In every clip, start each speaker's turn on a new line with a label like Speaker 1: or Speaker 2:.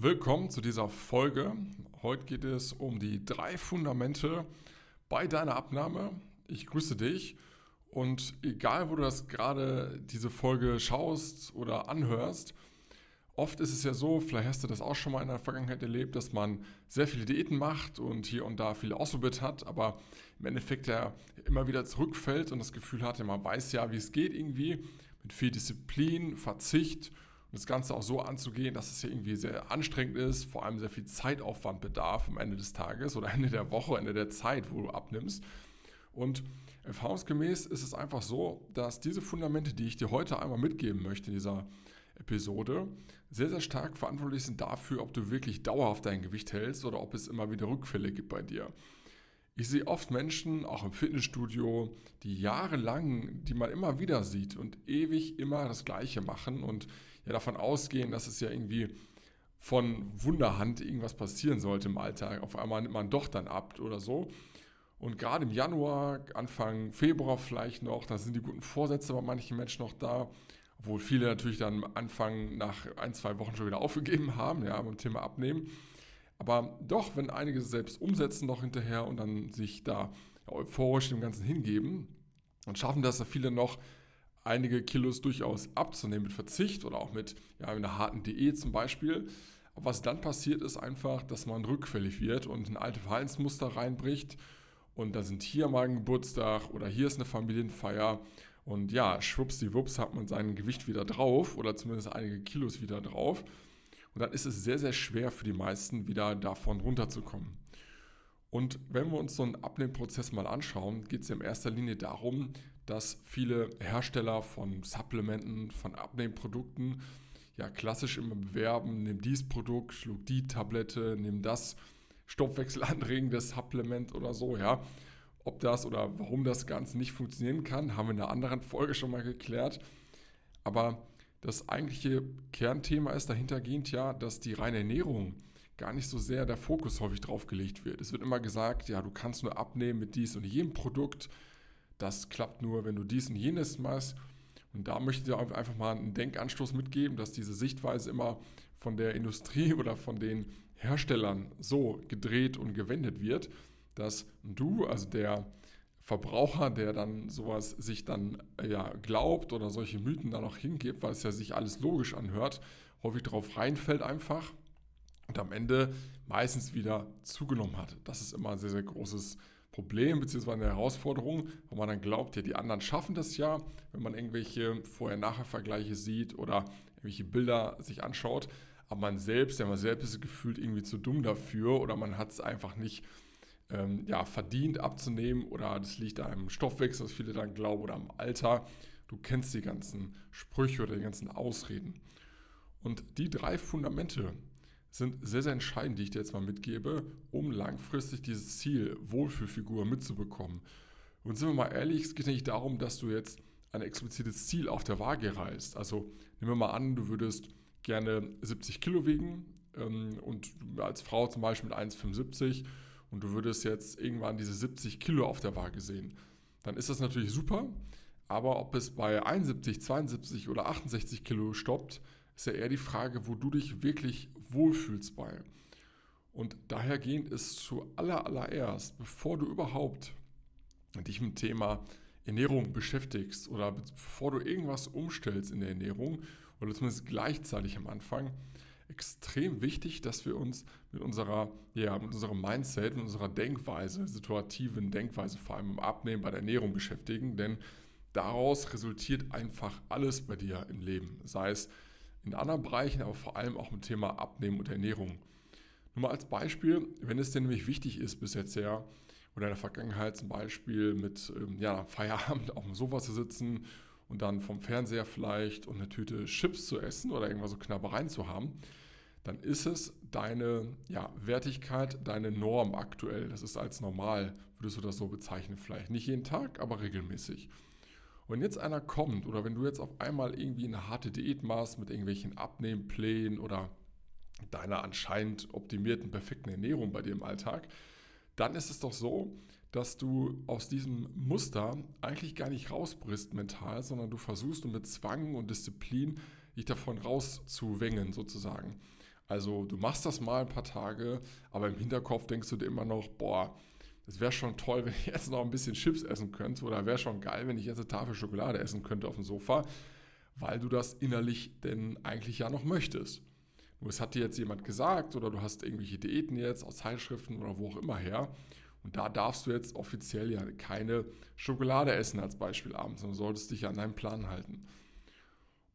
Speaker 1: Willkommen zu dieser Folge. Heute geht es um die drei Fundamente bei deiner Abnahme. Ich grüße dich und egal, wo du das gerade diese Folge schaust oder anhörst, oft ist es ja so, vielleicht hast du das auch schon mal in der Vergangenheit erlebt, dass man sehr viele Diäten macht und hier und da viel ausprobiert hat, aber im Endeffekt ja immer wieder zurückfällt und das Gefühl hat, man weiß ja, wie es geht irgendwie, mit viel Disziplin, Verzicht und das Ganze auch so anzugehen, dass es ja irgendwie sehr anstrengend ist, vor allem sehr viel Zeitaufwand bedarf am Ende des Tages oder Ende der Woche, Ende der Zeit, wo du abnimmst. Und erfahrungsgemäß ist es einfach so, dass diese Fundamente, die ich dir heute einmal mitgeben möchte in dieser Episode, sehr, sehr stark verantwortlich sind dafür, ob du wirklich dauerhaft dein Gewicht hältst oder ob es immer wieder Rückfälle gibt bei dir. Ich sehe oft Menschen, auch im Fitnessstudio, die jahrelang, die man immer wieder sieht und ewig immer das Gleiche machen und ja davon ausgehen, dass es ja irgendwie von Wunderhand irgendwas passieren sollte im Alltag. Auf einmal nimmt man doch dann ab oder so. Und gerade im Januar, Anfang Februar vielleicht noch, da sind die guten Vorsätze bei manchen Menschen noch da, obwohl viele natürlich dann am Anfang nach ein, zwei Wochen schon wieder aufgegeben haben, ja, beim Thema Abnehmen. Aber doch, wenn einige selbst umsetzen noch hinterher und dann sich da euphorisch dem Ganzen hingeben, dann schaffen das ja viele noch, einige Kilos durchaus abzunehmen mit Verzicht oder auch mit ja, einer harten Diät zum Beispiel. Aber was dann passiert, ist einfach, dass man rückfällig wird und ein alte Verhaltensmuster reinbricht. Und da sind hier mal ein Geburtstag oder hier ist eine Familienfeier. Und ja, schwuppsdiwupps hat man sein Gewicht wieder drauf oder zumindest einige Kilos wieder drauf. Und dann ist es sehr, sehr schwer für die meisten, wieder davon runterzukommen. Und wenn wir uns so einen Abnehmprozess mal anschauen, geht es in erster Linie darum, dass viele Hersteller von Supplementen, von Abnehmprodukten ja klassisch immer bewerben, nimm dies Produkt, schlug die Tablette, nimm das stoffwechselanregendes Supplement oder so, ja. Ob das oder warum das Ganze nicht funktionieren kann, haben wir in einer anderen Folge schon mal geklärt. Aber das eigentliche Kernthema ist dahintergehend ja, dass die reine Ernährung gar nicht so sehr der Fokus häufig drauf gelegt wird. Es wird immer gesagt, ja, du kannst nur abnehmen mit dies und jenem Produkt. Das klappt nur, wenn du dies und jenes machst. Und da möchte ich dir einfach mal einen Denkanstoß mitgeben, dass diese Sichtweise immer von der Industrie oder von den Herstellern so gedreht und gewendet wird, dass du, also der Verbraucher, der dann sowas sich dann ja glaubt oder solche Mythen dann auch hingibt, weil es ja sich alles logisch anhört, häufig darauf reinfällt einfach und am Ende meistens wieder zugenommen hat. Das ist immer ein sehr, sehr großes Problem bzw. eine Herausforderung, wo man dann glaubt, ja, die anderen schaffen das ja, wenn man irgendwelche Vorher-Nachher-Vergleiche sieht oder irgendwelche Bilder sich anschaut. Aber man selbst, ja, man selbst ist gefühlt irgendwie zu dumm dafür oder man hat es einfach nicht ähm, ja, verdient abzunehmen oder das liegt an einem Stoffwechsel, was viele dann glauben, oder am Alter. Du kennst die ganzen Sprüche oder die ganzen Ausreden. Und die drei Fundamente sind sehr, sehr entscheidend, die ich dir jetzt mal mitgebe, um langfristig dieses Ziel Wohlfühlfigur mitzubekommen. Und sind wir mal ehrlich, es geht nicht darum, dass du jetzt ein explizites Ziel auf der Waage reißt. Also nehmen wir mal an, du würdest gerne 70 Kilo wiegen ähm, und als Frau zum Beispiel mit 1,75 und du würdest jetzt irgendwann diese 70 Kilo auf der Waage sehen, dann ist das natürlich super. Aber ob es bei 71, 72 oder 68 Kilo stoppt, ist ja eher die Frage, wo du dich wirklich wohlfühlst bei. Und dahergehend ist zu allererst, bevor du überhaupt dich mit dem Thema Ernährung beschäftigst oder bevor du irgendwas umstellst in der Ernährung oder zumindest gleichzeitig am Anfang, extrem wichtig, dass wir uns mit unserer, ja, mit unserem Mindset, mit unserer Denkweise, situativen Denkweise, vor allem im Abnehmen bei der Ernährung beschäftigen, denn daraus resultiert einfach alles bei dir im Leben, sei es in anderen Bereichen, aber vor allem auch im Thema Abnehmen und Ernährung. Nur mal als Beispiel, wenn es dir nämlich wichtig ist, bis jetzt ja, oder in der Vergangenheit zum Beispiel mit ähm, ja, Feierabend auf dem Sofa zu sitzen und dann vom Fernseher vielleicht und eine Tüte Chips zu essen oder irgendwas so Knabbereien zu haben, dann ist es deine ja, Wertigkeit, deine Norm aktuell. Das ist als normal, würdest du das so bezeichnen vielleicht. Nicht jeden Tag, aber regelmäßig. Und wenn jetzt einer kommt oder wenn du jetzt auf einmal irgendwie eine harte Diät machst mit irgendwelchen Abnehmplänen oder deiner anscheinend optimierten, perfekten Ernährung bei dir im Alltag, dann ist es doch so, dass du aus diesem Muster eigentlich gar nicht rausbrichst mental, sondern du versuchst mit Zwang und Disziplin dich davon rauszuwängen sozusagen. Also du machst das mal ein paar Tage, aber im Hinterkopf denkst du dir immer noch, boah, es wäre schon toll, wenn ich jetzt noch ein bisschen Chips essen könnte oder wäre schon geil, wenn ich jetzt eine Tafel Schokolade essen könnte auf dem Sofa, weil du das innerlich denn eigentlich ja noch möchtest. Nur es hat dir jetzt jemand gesagt oder du hast irgendwelche Diäten jetzt aus Zeitschriften oder wo auch immer her und da darfst du jetzt offiziell ja keine Schokolade essen als Beispiel abends, sondern solltest dich an deinen Plan halten.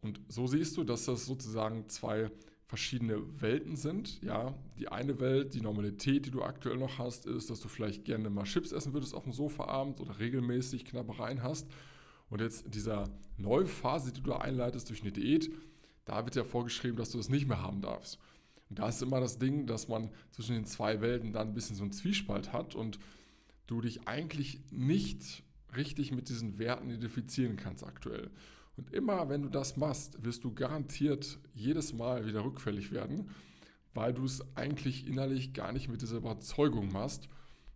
Speaker 1: Und so siehst du, dass das sozusagen zwei verschiedene Welten sind. Ja, die eine Welt, die Normalität, die du aktuell noch hast, ist, dass du vielleicht gerne mal Chips essen würdest auf dem Sofa abends oder regelmäßig Knabbereien hast. Und jetzt in dieser neuen Phase, die du einleitest durch eine Diät, da wird ja vorgeschrieben, dass du das nicht mehr haben darfst. Und da ist immer das Ding, dass man zwischen den zwei Welten dann ein bisschen so einen Zwiespalt hat und du dich eigentlich nicht richtig mit diesen Werten identifizieren kannst aktuell. Und immer wenn du das machst, wirst du garantiert jedes Mal wieder rückfällig werden, weil du es eigentlich innerlich gar nicht mit dieser Überzeugung machst,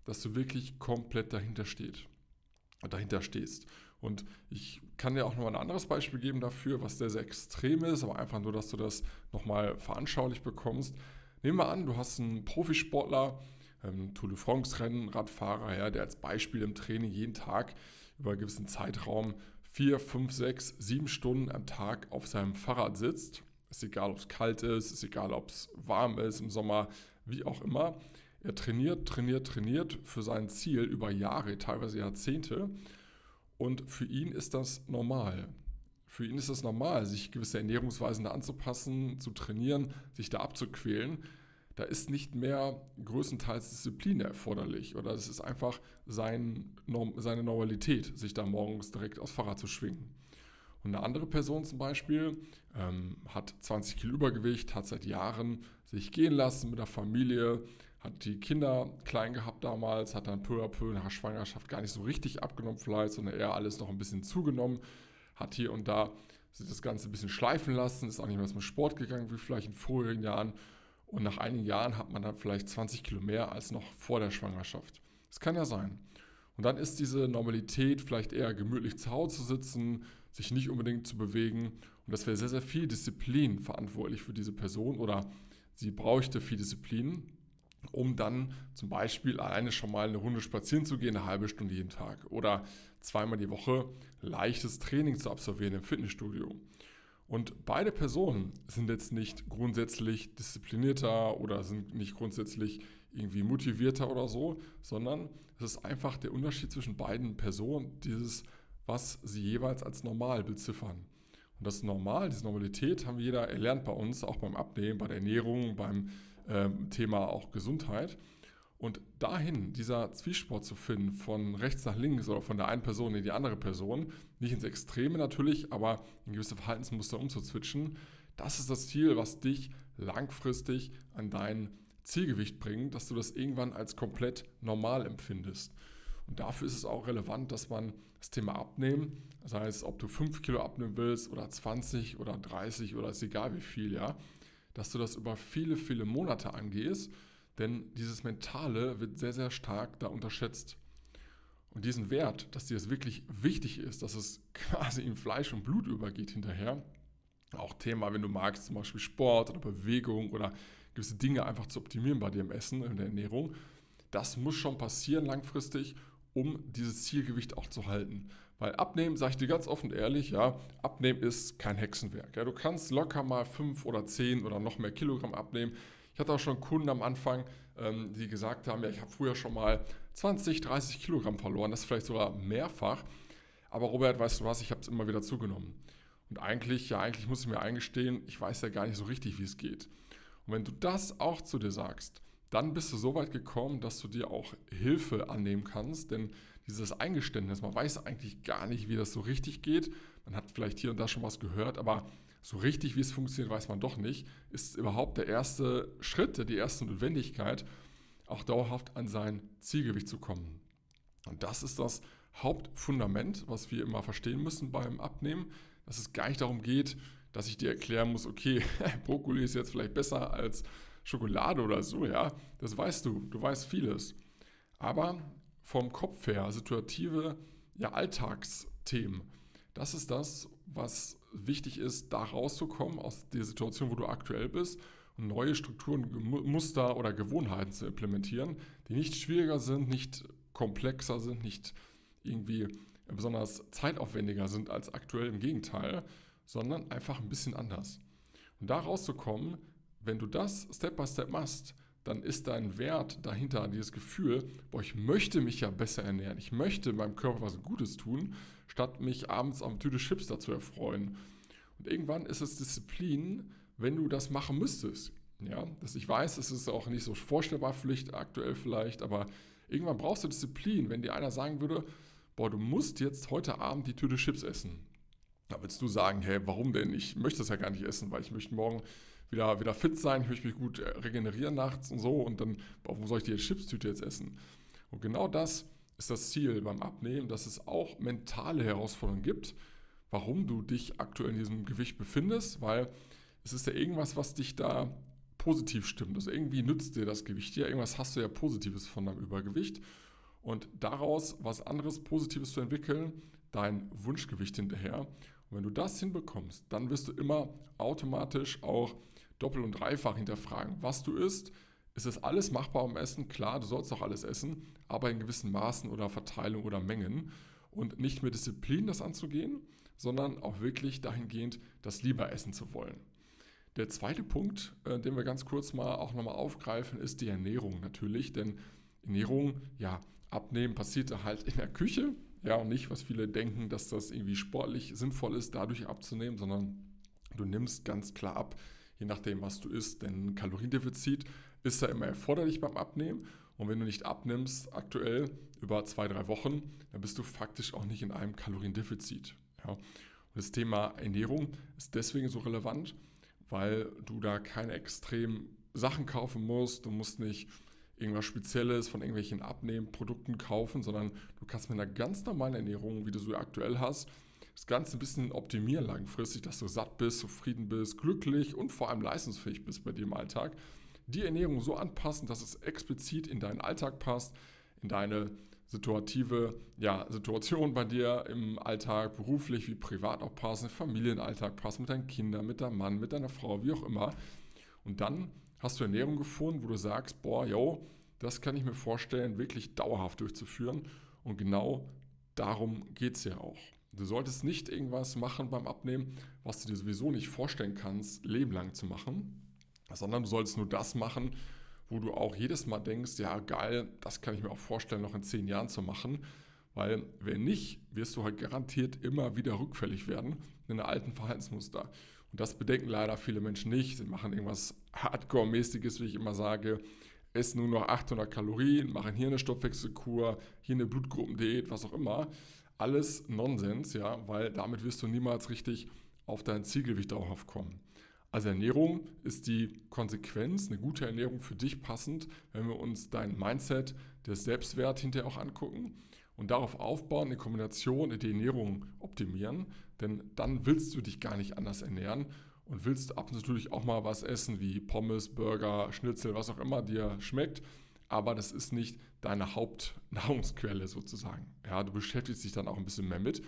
Speaker 1: dass du wirklich komplett dahinter steht, dahinter stehst. Und ich kann dir auch noch mal ein anderes Beispiel geben dafür, was sehr, sehr extrem ist, aber einfach nur, dass du das nochmal veranschaulich bekommst. Nehmen wir an, du hast einen Profisportler, ähm, Tour de France-Rennen, Radfahrer, ja, der als Beispiel im Training jeden Tag über einen gewissen Zeitraum vier, fünf, sechs, sieben Stunden am Tag auf seinem Fahrrad sitzt. Ist egal, ob es kalt ist, ist egal, ob es warm ist im Sommer, wie auch immer. Er trainiert, trainiert, trainiert für sein Ziel über Jahre, teilweise Jahrzehnte. Und für ihn ist das normal. Für ihn ist es normal, sich gewisse Ernährungsweisen da anzupassen, zu trainieren, sich da abzuquälen da ist nicht mehr größtenteils Disziplin erforderlich oder es ist einfach sein, seine Normalität, sich da morgens direkt aufs Fahrrad zu schwingen. Und eine andere Person zum Beispiel ähm, hat 20 Kilo Übergewicht, hat seit Jahren sich gehen lassen mit der Familie, hat die Kinder klein gehabt damals, hat dann peu à peu nach Schwangerschaft gar nicht so richtig abgenommen vielleicht, sondern eher alles noch ein bisschen zugenommen, hat hier und da sich das Ganze ein bisschen schleifen lassen, ist auch nicht mehr zum Sport gegangen wie vielleicht in vorherigen Jahren und nach einigen Jahren hat man dann vielleicht 20 Kilo mehr als noch vor der Schwangerschaft. Das kann ja sein. Und dann ist diese Normalität vielleicht eher gemütlich zu Hause zu sitzen, sich nicht unbedingt zu bewegen. Und das wäre sehr, sehr viel Disziplin verantwortlich für diese Person oder sie bräuchte viel Disziplin, um dann zum Beispiel alleine schon mal eine Runde spazieren zu gehen, eine halbe Stunde jeden Tag oder zweimal die Woche leichtes Training zu absolvieren im Fitnessstudio. Und beide Personen sind jetzt nicht grundsätzlich disziplinierter oder sind nicht grundsätzlich irgendwie motivierter oder so, sondern es ist einfach der Unterschied zwischen beiden Personen, dieses, was sie jeweils als normal beziffern. Und das Normal, diese Normalität haben wir jeder erlernt bei uns, auch beim Abnehmen, bei der Ernährung, beim ähm, Thema auch Gesundheit. Und dahin, dieser Zwiesport zu finden, von rechts nach links oder von der einen Person in die andere Person, nicht ins Extreme natürlich, aber in gewisse Verhaltensmuster umzuzwitschen, das ist das Ziel, was dich langfristig an dein Zielgewicht bringt, dass du das irgendwann als komplett normal empfindest. Und dafür ist es auch relevant, dass man das Thema Abnehmen, das heißt, ob du 5 Kilo abnehmen willst oder 20 oder 30 oder ist egal wie viel, ja, dass du das über viele, viele Monate angehst denn dieses Mentale wird sehr, sehr stark da unterschätzt. Und diesen Wert, dass dir das wirklich wichtig ist, dass es quasi in Fleisch und Blut übergeht hinterher, auch Thema, wenn du magst, zum Beispiel Sport oder Bewegung oder gewisse Dinge einfach zu optimieren bei dir im Essen, in der Ernährung, das muss schon passieren langfristig, um dieses Zielgewicht auch zu halten. Weil abnehmen, sage ich dir ganz offen ehrlich, ja, abnehmen ist kein Hexenwerk. Ja, du kannst locker mal fünf oder zehn oder noch mehr Kilogramm abnehmen. Ich hatte auch schon Kunden am Anfang, ähm, die gesagt haben, ja, ich habe früher schon mal 20, 30 Kilogramm verloren, das vielleicht sogar mehrfach. Aber Robert, weißt du was, ich habe es immer wieder zugenommen. Und eigentlich, ja, eigentlich muss ich mir eingestehen, ich weiß ja gar nicht so richtig, wie es geht. Und wenn du das auch zu dir sagst, dann bist du so weit gekommen, dass du dir auch Hilfe annehmen kannst, denn dieses Eingeständnis, man weiß eigentlich gar nicht, wie das so richtig geht. Man hat vielleicht hier und da schon was gehört, aber so richtig, wie es funktioniert, weiß man doch nicht, ist überhaupt der erste Schritt, die erste Notwendigkeit, auch dauerhaft an sein Zielgewicht zu kommen. Und das ist das Hauptfundament, was wir immer verstehen müssen beim Abnehmen, dass es gar nicht darum geht, dass ich dir erklären muss, okay, Brokkoli ist jetzt vielleicht besser als Schokolade oder so, ja, das weißt du, du weißt vieles. Aber vom Kopf her, situative ja, Alltagsthemen, das ist das, was wichtig ist, da rauszukommen aus der Situation, wo du aktuell bist und neue Strukturen, Muster oder Gewohnheiten zu implementieren, die nicht schwieriger sind, nicht komplexer sind, nicht irgendwie besonders zeitaufwendiger sind als aktuell im Gegenteil, sondern einfach ein bisschen anders. Und da rauszukommen, wenn du das Step by Step machst, dann ist dein Wert dahinter, dieses Gefühl, boah, ich möchte mich ja besser ernähren, ich möchte meinem Körper was Gutes tun, statt mich abends am Tüte Chips dazu erfreuen. Und irgendwann ist es Disziplin, wenn du das machen müsstest. Ja, dass ich weiß, es ist auch nicht so vorstellbar Pflicht aktuell vielleicht, aber irgendwann brauchst du Disziplin, wenn dir einer sagen würde, boah, du musst jetzt heute Abend die Tüte Chips essen. Da willst du sagen, hey, warum denn? Ich möchte das ja gar nicht essen, weil ich möchte morgen wieder, wieder fit sein, ich möchte mich gut äh, regenerieren nachts und so und dann, wo soll ich die Chipstüte jetzt essen? Und genau das ist das Ziel beim Abnehmen, dass es auch mentale Herausforderungen gibt, warum du dich aktuell in diesem Gewicht befindest, weil es ist ja irgendwas, was dich da positiv stimmt. Also irgendwie nützt dir das Gewicht ja, irgendwas hast du ja Positives von deinem Übergewicht. Und daraus was anderes Positives zu entwickeln, dein Wunschgewicht hinterher. Und wenn du das hinbekommst, dann wirst du immer automatisch auch doppelt und dreifach hinterfragen, was du isst. Ist das alles machbar am Essen? Klar, du sollst auch alles essen, aber in gewissen Maßen oder Verteilung oder Mengen. Und nicht mit Disziplin das anzugehen, sondern auch wirklich dahingehend, das lieber essen zu wollen. Der zweite Punkt, äh, den wir ganz kurz mal auch nochmal aufgreifen, ist die Ernährung natürlich. Denn Ernährung, ja, abnehmen passiert halt in der Küche. Ja, und nicht, was viele denken, dass das irgendwie sportlich sinnvoll ist, dadurch abzunehmen, sondern du nimmst ganz klar ab, je nachdem, was du isst. Denn Kaloriendefizit ist ja immer erforderlich beim Abnehmen. Und wenn du nicht abnimmst, aktuell über zwei, drei Wochen, dann bist du faktisch auch nicht in einem Kaloriendefizit. Ja. Und das Thema Ernährung ist deswegen so relevant, weil du da keine extremen Sachen kaufen musst. Du musst nicht irgendwas Spezielles von irgendwelchen Abnehmprodukten kaufen, sondern du kannst mit einer ganz normalen Ernährung, wie du sie aktuell hast, das Ganze ein bisschen optimieren langfristig, dass du satt bist, zufrieden bist, glücklich und vor allem leistungsfähig bist bei dir im Alltag. Die Ernährung so anpassen, dass es explizit in deinen Alltag passt, in deine situative ja, Situation bei dir im Alltag, beruflich wie privat auch passen, Familienalltag passen, mit deinen Kindern, mit deinem Mann, mit deiner Frau, wie auch immer. Und dann hast du Ernährung gefunden, wo du sagst, boah, yo, das kann ich mir vorstellen, wirklich dauerhaft durchzuführen. Und genau darum geht es ja auch. Du solltest nicht irgendwas machen beim Abnehmen, was du dir sowieso nicht vorstellen kannst, lebenlang zu machen, sondern du solltest nur das machen, wo du auch jedes Mal denkst, ja geil, das kann ich mir auch vorstellen, noch in zehn Jahren zu machen. Weil wenn nicht, wirst du halt garantiert immer wieder rückfällig werden in alten Verhaltensmuster. Und das bedenken leider viele Menschen nicht. Sie machen irgendwas Hardcore-mäßiges, wie ich immer sage, essen nur noch 800 Kalorien, machen hier eine Stoffwechselkur, hier eine Blutgruppendiät, was auch immer. Alles Nonsens, ja, weil damit wirst du niemals richtig auf dein Zielgewicht dauerhaft kommen. Also Ernährung ist die Konsequenz, eine gute Ernährung für dich passend, wenn wir uns dein Mindset, der Selbstwert hinterher auch angucken und darauf aufbauen, in Kombination die Ernährung optimieren, denn dann willst du dich gar nicht anders ernähren und willst ab und zu natürlich auch mal was essen wie Pommes, Burger, Schnitzel, was auch immer dir schmeckt, aber das ist nicht deine Hauptnahrungsquelle sozusagen. Ja, du beschäftigst dich dann auch ein bisschen mehr mit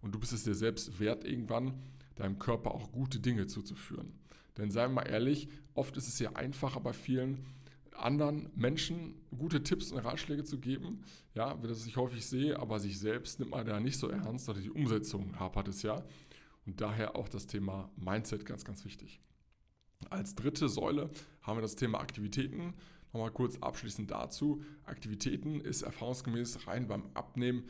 Speaker 1: und du bist es dir selbst wert, irgendwann deinem Körper auch gute Dinge zuzuführen. Denn seien wir mal ehrlich, oft ist es ja einfacher bei vielen, anderen Menschen gute Tipps und Ratschläge zu geben, ja, wie das ich häufig sehe, aber sich selbst nimmt man da nicht so ernst, oder die Umsetzung hapert es ja. Und daher auch das Thema Mindset ganz, ganz wichtig. Als dritte Säule haben wir das Thema Aktivitäten. Nochmal kurz abschließend dazu. Aktivitäten ist erfahrungsgemäß rein beim Abnehmen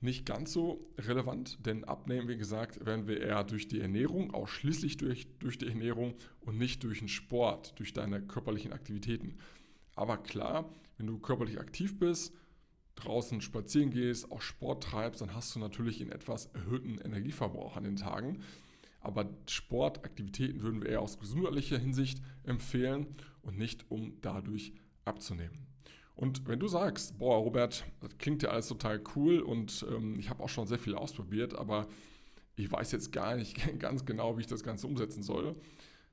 Speaker 1: nicht ganz so relevant, denn abnehmen, wie gesagt, werden wir eher durch die Ernährung, ausschließlich durch, durch die Ernährung und nicht durch den Sport, durch deine körperlichen Aktivitäten. Aber klar, wenn du körperlich aktiv bist, draußen spazieren gehst, auch Sport treibst, dann hast du natürlich einen etwas erhöhten Energieverbrauch an den Tagen. Aber Sportaktivitäten würden wir eher aus gesundheitlicher Hinsicht empfehlen und nicht um dadurch abzunehmen. Und wenn du sagst, boah, Robert, das klingt ja alles total cool und ähm, ich habe auch schon sehr viel ausprobiert, aber ich weiß jetzt gar nicht ganz genau, wie ich das Ganze umsetzen soll,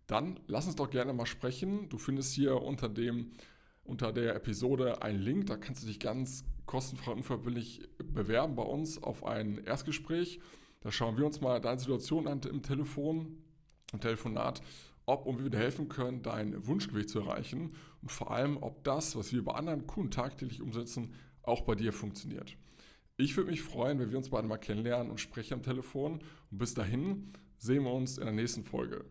Speaker 1: dann lass uns doch gerne mal sprechen. Du findest hier unter dem unter der Episode einen Link, da kannst du dich ganz kostenfrei und unverbindlich bewerben bei uns auf ein Erstgespräch. Da schauen wir uns mal deine Situation an im Telefon, im Telefonat ob und wie wir dir helfen können, dein Wunschgewicht zu erreichen und vor allem, ob das, was wir bei anderen Kunden tagtäglich umsetzen, auch bei dir funktioniert. Ich würde mich freuen, wenn wir uns beide mal kennenlernen und sprechen am Telefon. Und bis dahin sehen wir uns in der nächsten Folge.